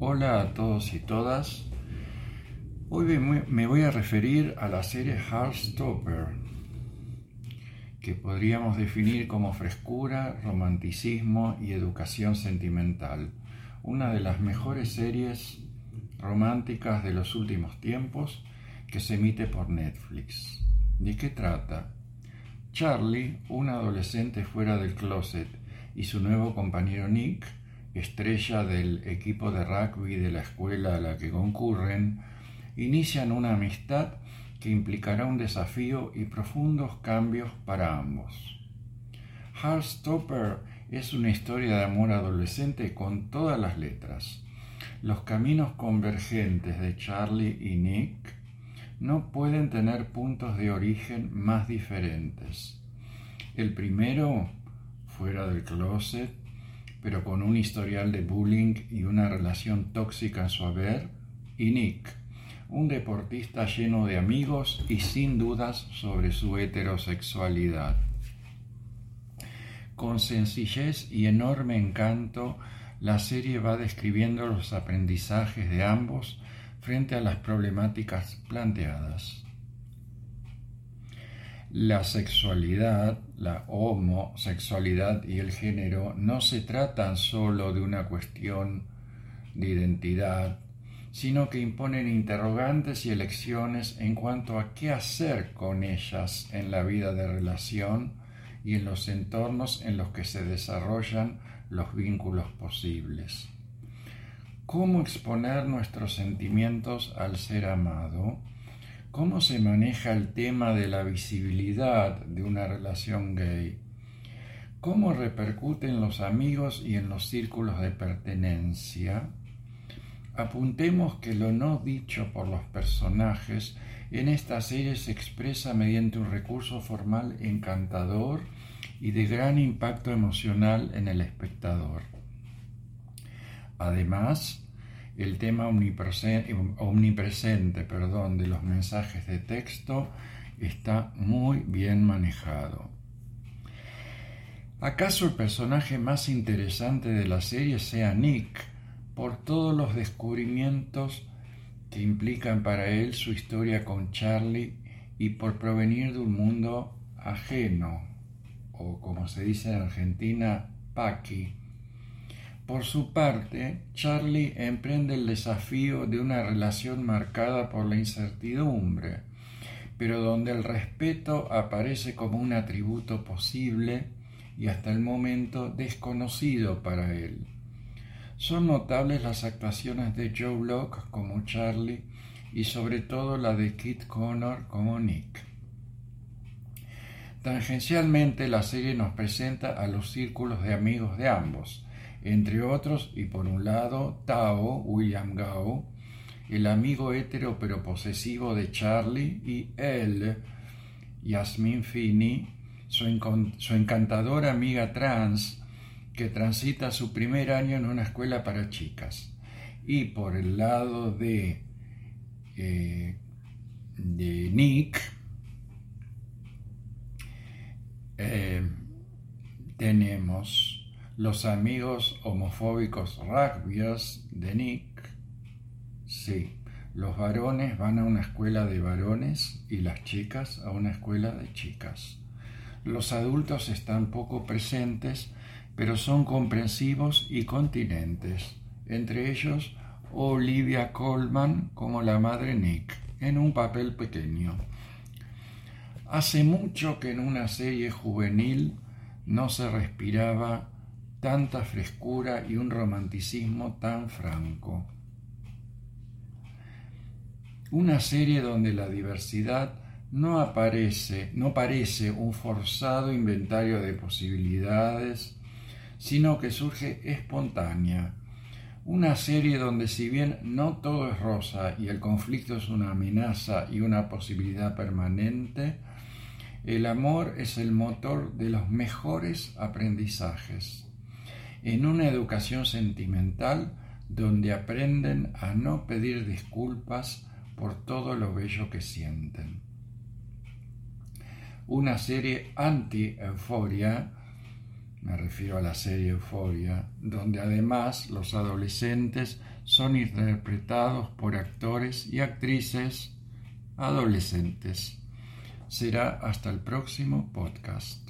Hola a todos y todas. Hoy me voy a referir a la serie Heartstopper, que podríamos definir como frescura, romanticismo y educación sentimental. Una de las mejores series románticas de los últimos tiempos que se emite por Netflix. ¿De qué trata? Charlie, un adolescente fuera del closet, y su nuevo compañero Nick, estrella del equipo de rugby de la escuela a la que concurren, inician una amistad que implicará un desafío y profundos cambios para ambos. Heartstopper es una historia de amor adolescente con todas las letras. Los caminos convergentes de Charlie y Nick no pueden tener puntos de origen más diferentes. El primero, fuera del closet, pero con un historial de bullying y una relación tóxica en su haber, y Nick, un deportista lleno de amigos y sin dudas sobre su heterosexualidad. Con sencillez y enorme encanto, la serie va describiendo los aprendizajes de ambos frente a las problemáticas planteadas. La sexualidad, la homosexualidad y el género no se tratan solo de una cuestión de identidad, sino que imponen interrogantes y elecciones en cuanto a qué hacer con ellas en la vida de relación y en los entornos en los que se desarrollan los vínculos posibles. Cómo exponer nuestros sentimientos al ser amado, cómo se maneja el tema de la visibilidad de una relación gay, cómo repercuten los amigos y en los círculos de pertenencia. Apuntemos que lo no dicho por los personajes en esta serie se expresa mediante un recurso formal encantador y de gran impacto emocional en el espectador. Además, el tema omnipresente, perdón, de los mensajes de texto está muy bien manejado. ¿Acaso el personaje más interesante de la serie sea Nick por todos los descubrimientos que implican para él su historia con Charlie y por provenir de un mundo ajeno, o como se dice en Argentina, Paqui? Por su parte, Charlie emprende el desafío de una relación marcada por la incertidumbre, pero donde el respeto aparece como un atributo posible y hasta el momento desconocido para él. Son notables las actuaciones de Joe Block como Charlie y sobre todo la de Kit Connor como Nick. Tangencialmente la serie nos presenta a los círculos de amigos de ambos, entre otros, y por un lado, Tao, William Gao, el amigo hétero pero posesivo de Charlie, y él, Yasmin Finney, su, encantadora amiga trans, que transita su primer año en una escuela para chicas. Y por el lado de, eh, de Nick, eh, tenemos los amigos homofóbicos rugbyers de Nick. Sí, los varones van a una escuela de varones y las chicas a una escuela de chicas. Los adultos están poco presentes, pero son comprensivos y continentes, entre ellos Olivia Colman como la madre Nick, en un papel pequeño. Hace mucho que en una serie juvenil no se respiraba tanta frescura y un romanticismo tan franco. Una serie donde la diversidad no aparece, no parece un forzado inventario de posibilidades, sino que surge espontánea. Una serie donde si bien no todo es rosa y el conflicto es una amenaza y una posibilidad permanente, el amor es el motor de los mejores aprendizajes en una educación sentimental donde aprenden a no pedir disculpas por todo lo bello que sienten. Una serie anti-euforia me refiero a la serie Euforia, donde además los adolescentes son interpretados por actores y actrices adolescentes. Será hasta el próximo podcast.